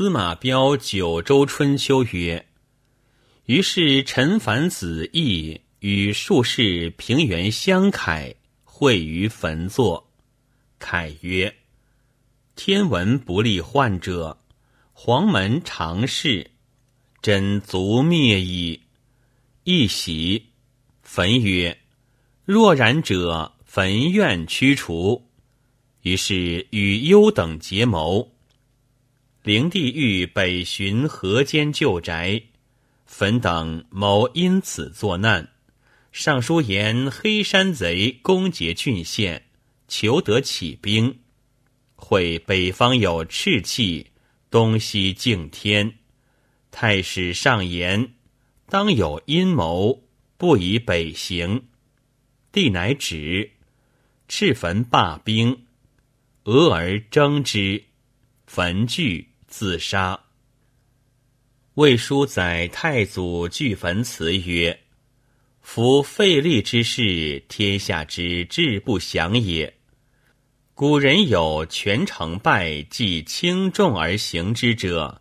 司马彪《九州春秋》曰：“于是陈凡子义与术士平原相凯会于坟座。凯曰：‘天文不利患者，黄门常事，真足灭矣。’一喜。坟曰：‘若然者，坟愿驱除。’于是与幽等结谋。”灵帝欲北巡河间旧宅，焚等谋因此作难。上书言黑山贼攻劫郡县，求得起兵。会北方有赤气，东西敬天。太史上言，当有阴谋，不以北行。帝乃止，赤坟罢兵，俄而征之，焚惧。自杀。魏书载太祖据坟词曰：“夫废立之事，天下之志不祥也。古人有权成败，既轻重而行之者，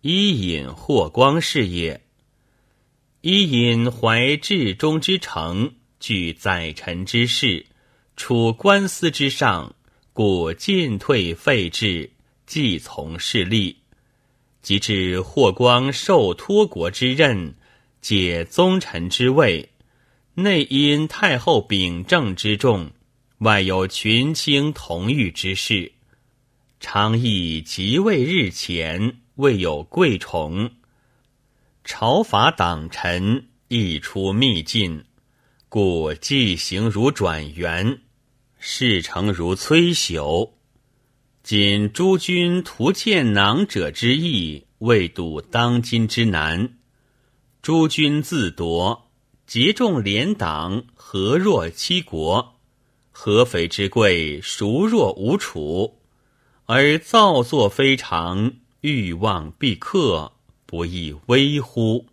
伊尹、霍光是也。伊尹怀至忠之诚，据宰臣之事，处官司之上，故进退废置。”既从事立，及至霍光受托国之任，解宗臣之位，内因太后秉政之重，外有群卿同御之事，昌邑即位日前，未有贵宠，朝法党臣亦出秘进，故既行如转圆，事成如摧朽。仅诸君图见囊者之意，未睹当今之难。诸君自夺，结众连党，何若七国？合肥之贵，孰若无楚？而造作非常，欲望必克，不亦微乎？